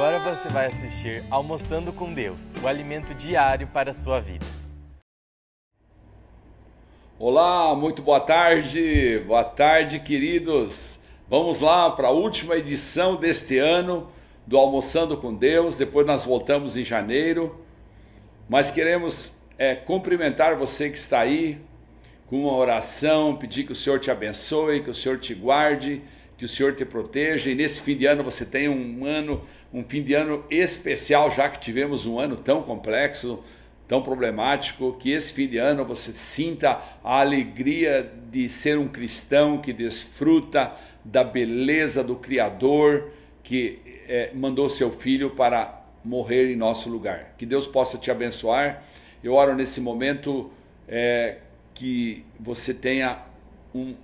Agora você vai assistir Almoçando com Deus, o alimento diário para a sua vida. Olá, muito boa tarde, boa tarde, queridos. Vamos lá para a última edição deste ano do Almoçando com Deus. Depois nós voltamos em janeiro, mas queremos é, cumprimentar você que está aí com uma oração, pedir que o Senhor te abençoe, que o Senhor te guarde, que o Senhor te proteja e nesse fim de ano você tenha um ano, um fim de ano especial, já que tivemos um ano tão complexo, tão problemático, que esse fim de ano você sinta a alegria de ser um cristão que desfruta da beleza do Criador que é, mandou seu filho para morrer em nosso lugar. Que Deus possa te abençoar. Eu oro nesse momento é, que você tenha um,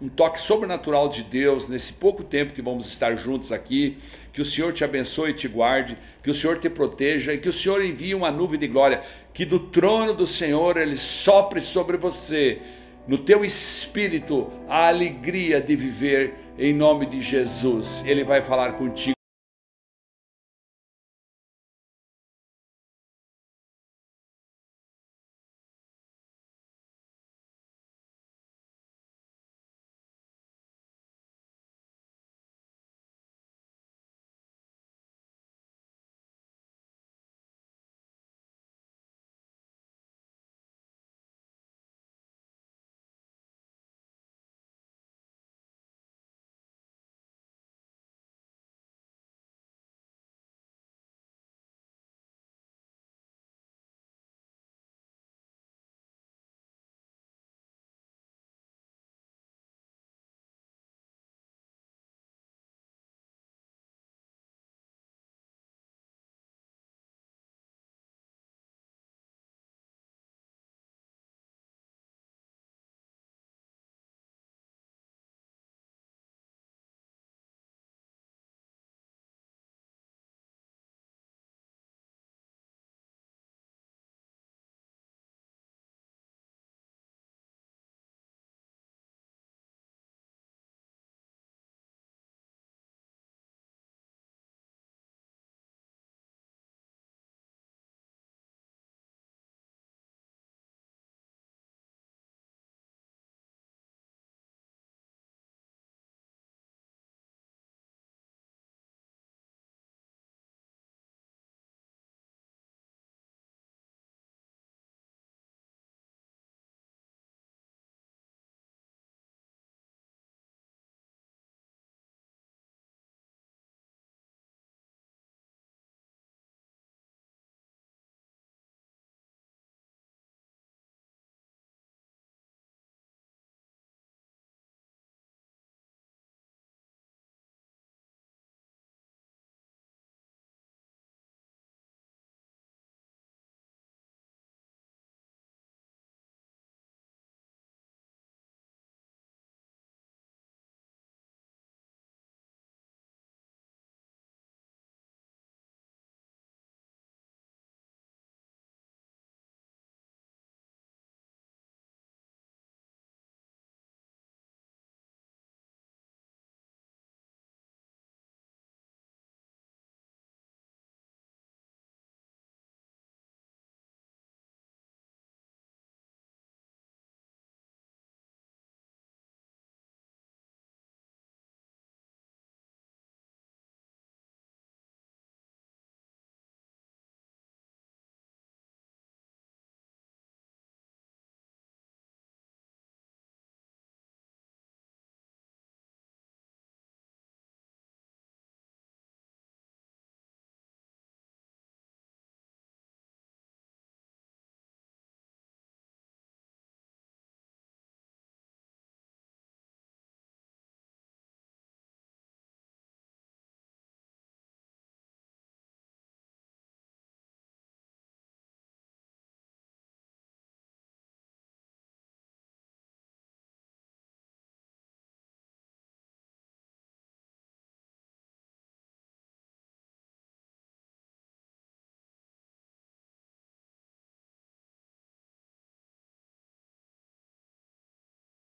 um toque sobrenatural de Deus nesse pouco tempo que vamos estar juntos aqui. Que o Senhor te abençoe e te guarde, que o Senhor te proteja e que o Senhor envie uma nuvem de glória, que do trono do Senhor ele sopre sobre você, no teu espírito, a alegria de viver em nome de Jesus. Ele vai falar contigo.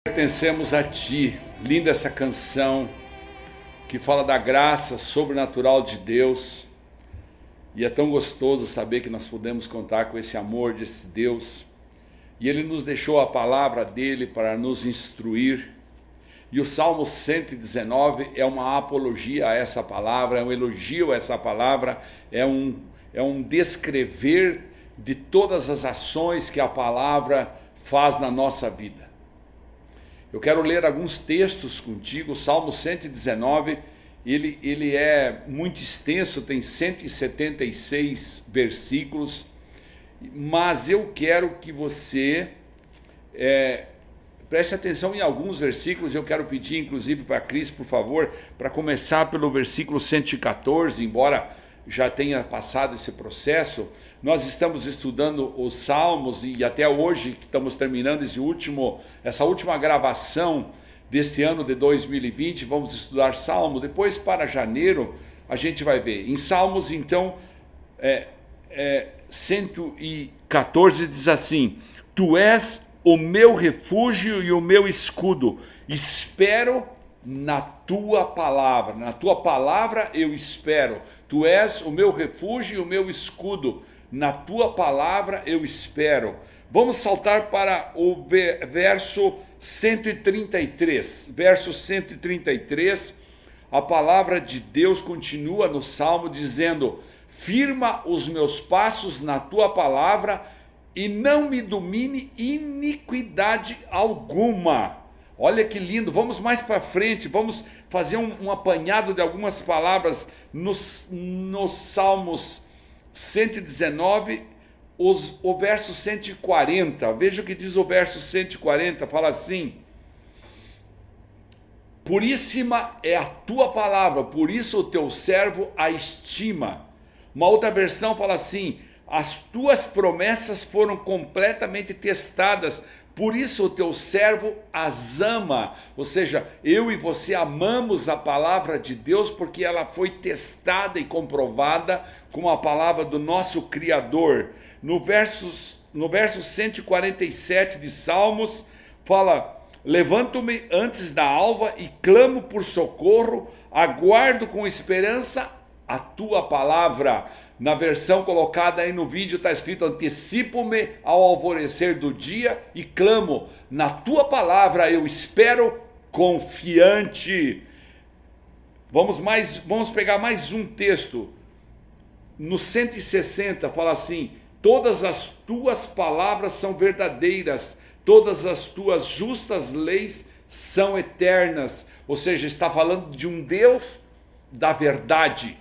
Pertencemos a Ti. Linda essa canção que fala da graça sobrenatural de Deus. E é tão gostoso saber que nós podemos contar com esse amor desse Deus. E ele nos deixou a palavra dele para nos instruir. E o Salmo 119 é uma apologia a essa palavra, é um elogio a essa palavra, é um, é um descrever de todas as ações que a palavra faz na nossa vida. Eu quero ler alguns textos contigo. O Salmo 119, ele, ele é muito extenso, tem 176 versículos, mas eu quero que você é, preste atenção em alguns versículos. Eu quero pedir, inclusive, para Cris, por favor, para começar pelo versículo 114, embora já tenha passado esse processo, nós estamos estudando os Salmos e até hoje estamos terminando esse último, essa última gravação deste ano de 2020. Vamos estudar Salmo. Depois, para janeiro, a gente vai ver. Em Salmos, então, é, é, 114 diz assim: Tu és o meu refúgio e o meu escudo. Espero na tua palavra. Na tua palavra eu espero. Tu és o meu refúgio e o meu escudo na tua palavra eu espero. Vamos saltar para o verso 133. Verso 133, a palavra de Deus continua no salmo dizendo: Firma os meus passos na tua palavra e não me domine iniquidade alguma. Olha que lindo, vamos mais para frente, vamos fazer um, um, apanhado de algumas palavras nos, nos Salmos 119, os, o verso 140. Veja o que diz o verso 140, fala assim: Puríssima é a tua palavra, por isso o teu servo a estima. Uma outra versão fala assim: As tuas promessas foram completamente testadas, por isso o teu servo as ama, ou seja, eu e você amamos a palavra de Deus porque ela foi testada e comprovada com a palavra do nosso Criador. No verso, no verso 147 de Salmos, fala: Levanto-me antes da alva e clamo por socorro, aguardo com esperança a tua palavra. Na versão colocada aí no vídeo está escrito: Antecipo-me ao alvorecer do dia e clamo, na tua palavra eu espero confiante. Vamos mais, vamos pegar mais um texto. No 160 fala assim: Todas as tuas palavras são verdadeiras, todas as tuas justas leis são eternas. Ou seja, está falando de um Deus da verdade.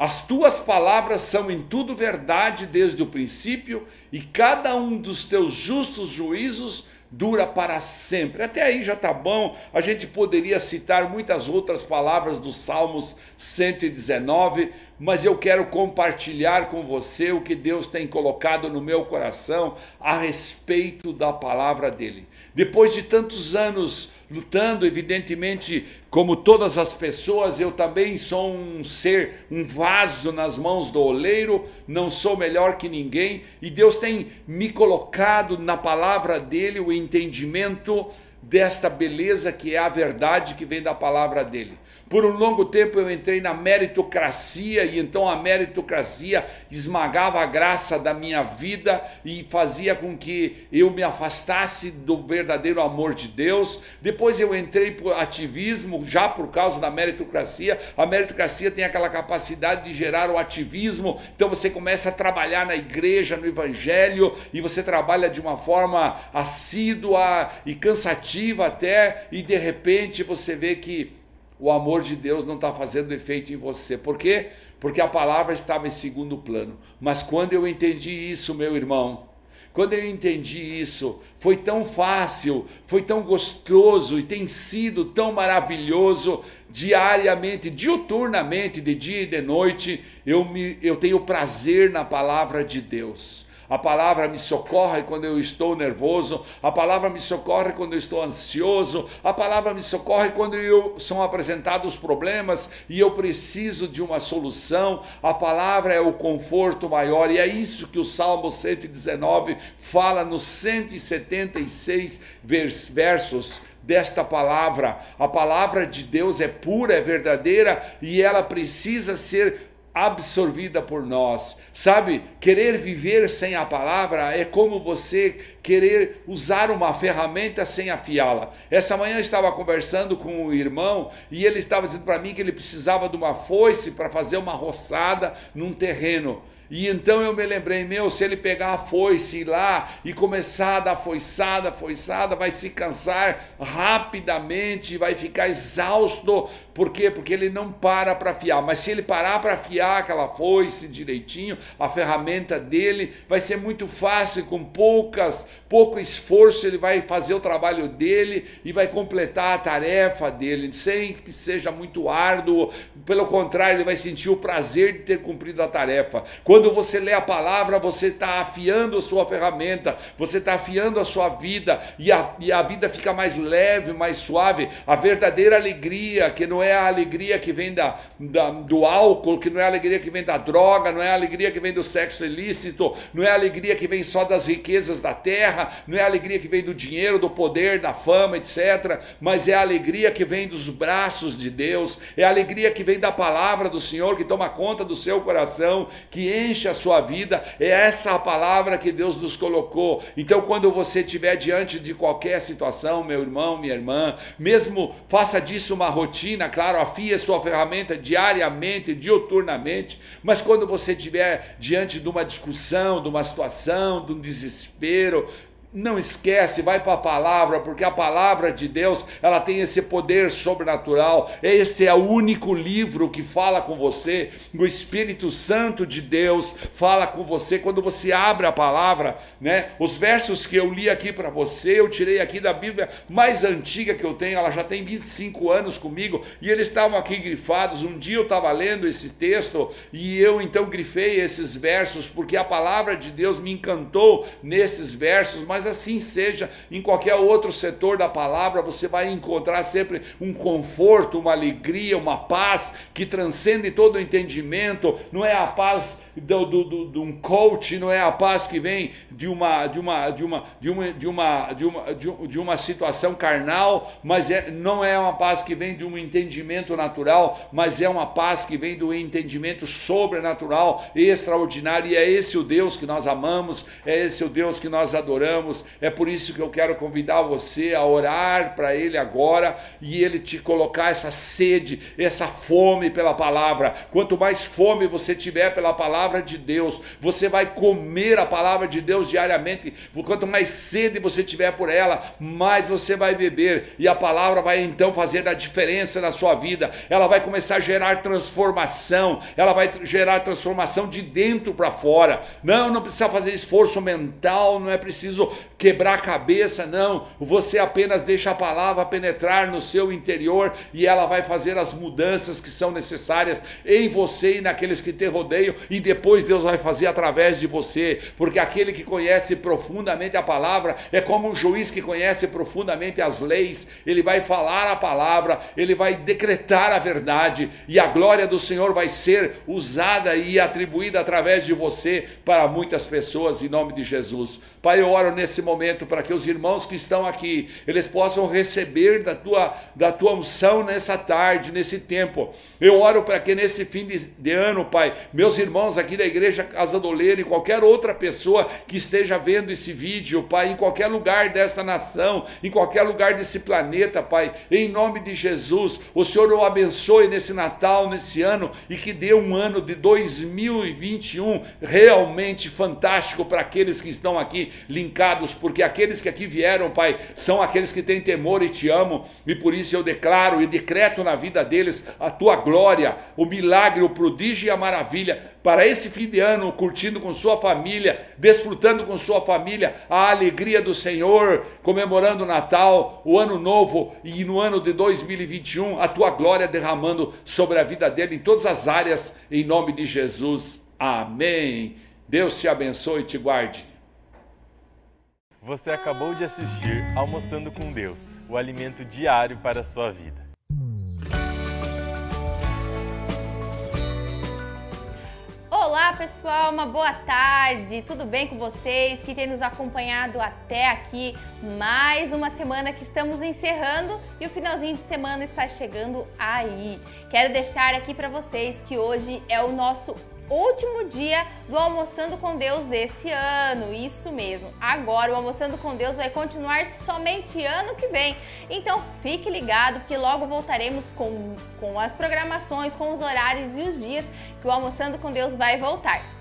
As tuas palavras são em tudo verdade desde o princípio, e cada um dos teus justos juízos dura para sempre. Até aí já está bom. A gente poderia citar muitas outras palavras dos Salmos 119, mas eu quero compartilhar com você o que Deus tem colocado no meu coração a respeito da palavra dele. Depois de tantos anos lutando, evidentemente, como todas as pessoas, eu também sou um ser, um vaso nas mãos do oleiro, não sou melhor que ninguém, e Deus tem me colocado na palavra dele o entendimento desta beleza que é a verdade que vem da palavra dele. Por um longo tempo eu entrei na meritocracia e então a meritocracia esmagava a graça da minha vida e fazia com que eu me afastasse do verdadeiro amor de Deus. Depois eu entrei por ativismo, já por causa da meritocracia. A meritocracia tem aquela capacidade de gerar o ativismo, então você começa a trabalhar na igreja, no evangelho, e você trabalha de uma forma assídua e cansativa até, e de repente você vê que o amor de Deus não está fazendo efeito em você. Por quê? Porque a palavra estava em segundo plano. Mas quando eu entendi isso, meu irmão, quando eu entendi isso, foi tão fácil, foi tão gostoso e tem sido tão maravilhoso diariamente, diuturnamente, de dia e de noite. Eu, me, eu tenho prazer na palavra de Deus. A palavra me socorre quando eu estou nervoso, a palavra me socorre quando eu estou ansioso, a palavra me socorre quando eu, são apresentados problemas e eu preciso de uma solução. A palavra é o conforto maior e é isso que o Salmo 119 fala nos 176 versos desta palavra. A palavra de Deus é pura, é verdadeira e ela precisa ser absorvida por nós. Sabe, querer viver sem a palavra é como você querer usar uma ferramenta sem afiá-la. Essa manhã eu estava conversando com um irmão e ele estava dizendo para mim que ele precisava de uma foice para fazer uma roçada num terreno. E então eu me lembrei, meu, se ele pegar a foice lá e começar a dar foiçada, foiçada, vai se cansar rapidamente, vai ficar exausto. Por quê? Porque ele não para para afiar. Mas se ele parar para afiar aquela foice direitinho, a ferramenta dele, vai ser muito fácil, com poucas, pouco esforço, ele vai fazer o trabalho dele e vai completar a tarefa dele, sem que seja muito árduo. Pelo contrário, ele vai sentir o prazer de ter cumprido a tarefa. Quando você lê a palavra, você está afiando a sua ferramenta, você está afiando a sua vida e a, e a vida fica mais leve, mais suave. A verdadeira alegria, que não é a alegria que vem da, da, do álcool, que não é a alegria que vem da droga, não é a alegria que vem do sexo ilícito, não é a alegria que vem só das riquezas da terra, não é a alegria que vem do dinheiro, do poder, da fama, etc. Mas é a alegria que vem dos braços de Deus, é a alegria que vem da palavra do Senhor que toma conta do seu coração, que enche a sua vida, é essa a palavra que Deus nos colocou. Então, quando você estiver diante de qualquer situação, meu irmão, minha irmã, mesmo faça disso uma rotina, claro, afie sua ferramenta diariamente, diuturnamente, mas quando você estiver diante de uma discussão, de uma situação, de um desespero, não esquece, vai para a palavra, porque a palavra de Deus, ela tem esse poder sobrenatural. Esse é o único livro que fala com você. O Espírito Santo de Deus fala com você quando você abre a palavra, né? Os versos que eu li aqui para você, eu tirei aqui da Bíblia mais antiga que eu tenho, ela já tem 25 anos comigo, e eles estavam aqui grifados. Um dia eu estava lendo esse texto e eu então grifei esses versos porque a palavra de Deus me encantou nesses versos, mas mas assim seja em qualquer outro setor da palavra, você vai encontrar sempre um conforto, uma alegria, uma paz que transcende todo o entendimento, não é a paz do, do, do, de um coach, não é a paz que vem de uma, de uma, de uma, de uma, de uma, de uma, de uma situação carnal, mas é, não é uma paz que vem de um entendimento natural, mas é uma paz que vem do entendimento sobrenatural, extraordinário, e é esse o Deus que nós amamos, é esse o Deus que nós adoramos, é por isso que eu quero convidar você a orar para Ele agora e Ele te colocar essa sede, essa fome pela palavra. Quanto mais fome você tiver pela palavra, de Deus, você vai comer a palavra de Deus diariamente. Quanto mais sede você tiver por ela, mais você vai beber, e a palavra vai então fazer a diferença na sua vida. Ela vai começar a gerar transformação, ela vai gerar transformação de dentro para fora. Não, não precisa fazer esforço mental, não é preciso quebrar a cabeça, não. Você apenas deixa a palavra penetrar no seu interior e ela vai fazer as mudanças que são necessárias em você e naqueles que te rodeiam e depois Deus vai fazer através de você, porque aquele que conhece profundamente a palavra é como um juiz que conhece profundamente as leis, ele vai falar a palavra, ele vai decretar a verdade e a glória do Senhor vai ser usada e atribuída através de você para muitas pessoas em nome de Jesus. Pai, eu oro nesse momento para que os irmãos que estão aqui, eles possam receber da tua, da tua unção nessa tarde, nesse tempo. Eu oro para que nesse fim de, de ano, Pai, meus irmãos aqui da igreja Casa do Leiro e qualquer outra pessoa que esteja vendo esse vídeo, Pai, em qualquer lugar desta nação, em qualquer lugar desse planeta, Pai, em nome de Jesus, o Senhor o abençoe nesse Natal, nesse ano e que dê um ano de 2021 realmente fantástico para aqueles que estão aqui linkados, porque aqueles que aqui vieram, Pai, são aqueles que têm temor e te amam, e por isso eu declaro e decreto na vida deles a tua glória, o milagre, o prodígio e a maravilha, para esse fim de ano, curtindo com sua família, desfrutando com sua família a alegria do Senhor, comemorando o Natal, o Ano Novo e no ano de 2021, a tua glória derramando sobre a vida dele em todas as áreas, em nome de Jesus. Amém Deus te abençoe e te guarde. Você acabou de assistir Almoçando com Deus, o alimento diário para a sua vida. Olá pessoal, uma boa tarde, tudo bem com vocês que têm nos acompanhado até aqui? Mais uma semana que estamos encerrando e o finalzinho de semana está chegando aí. Quero deixar aqui para vocês que hoje é o nosso último dia do Almoçando com Deus desse ano. Isso mesmo. Agora o Almoçando com Deus vai continuar somente ano que vem. Então fique ligado que logo voltaremos com, com as programações, com os horários e os dias que o Almoçando com Deus vai voltar.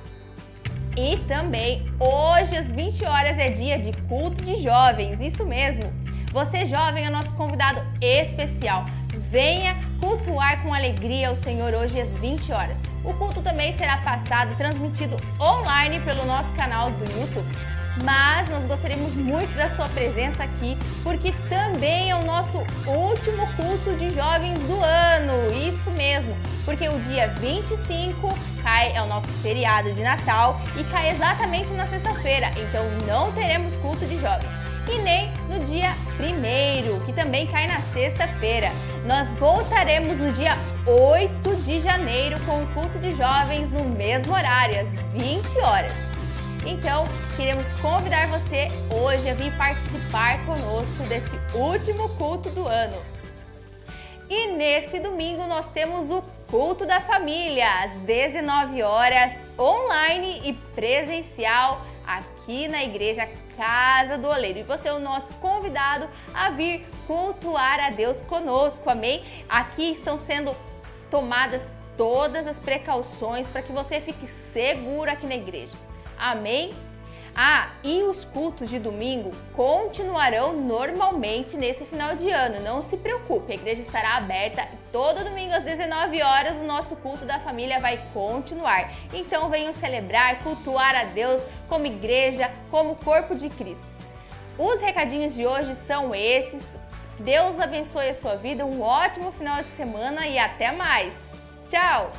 E também hoje às 20 horas é dia de culto de jovens. Isso mesmo. Você jovem é nosso convidado especial. Venha cultuar com alegria o Senhor hoje às 20 horas. O culto também será passado e transmitido online pelo nosso canal do YouTube. Mas nós gostaríamos muito da sua presença aqui, porque também é o nosso último culto de jovens do ano. Isso mesmo, porque o dia 25 cai é o nosso feriado de Natal e cai exatamente na sexta-feira. Então não teremos culto de jovens e nem no dia 1 que também cai na sexta-feira. Nós voltaremos no dia 8 de janeiro com o culto de jovens no mesmo horário, às 20 horas. Então, queremos convidar você hoje a vir participar conosco desse último culto do ano. E nesse domingo nós temos o culto da família, às 19 horas, online e presencial aqui na igreja Casa do Oleiro. E você é o nosso convidado a vir cultuar a Deus conosco, amém? Aqui estão sendo tomadas todas as precauções para que você fique seguro aqui na igreja. Amém? Ah, e os cultos de domingo continuarão normalmente nesse final de ano. Não se preocupe, a igreja estará aberta todo domingo às 19 horas. O nosso culto da família vai continuar. Então venham celebrar, cultuar a Deus como igreja, como corpo de Cristo. Os recadinhos de hoje são esses. Deus abençoe a sua vida, um ótimo final de semana e até mais. Tchau!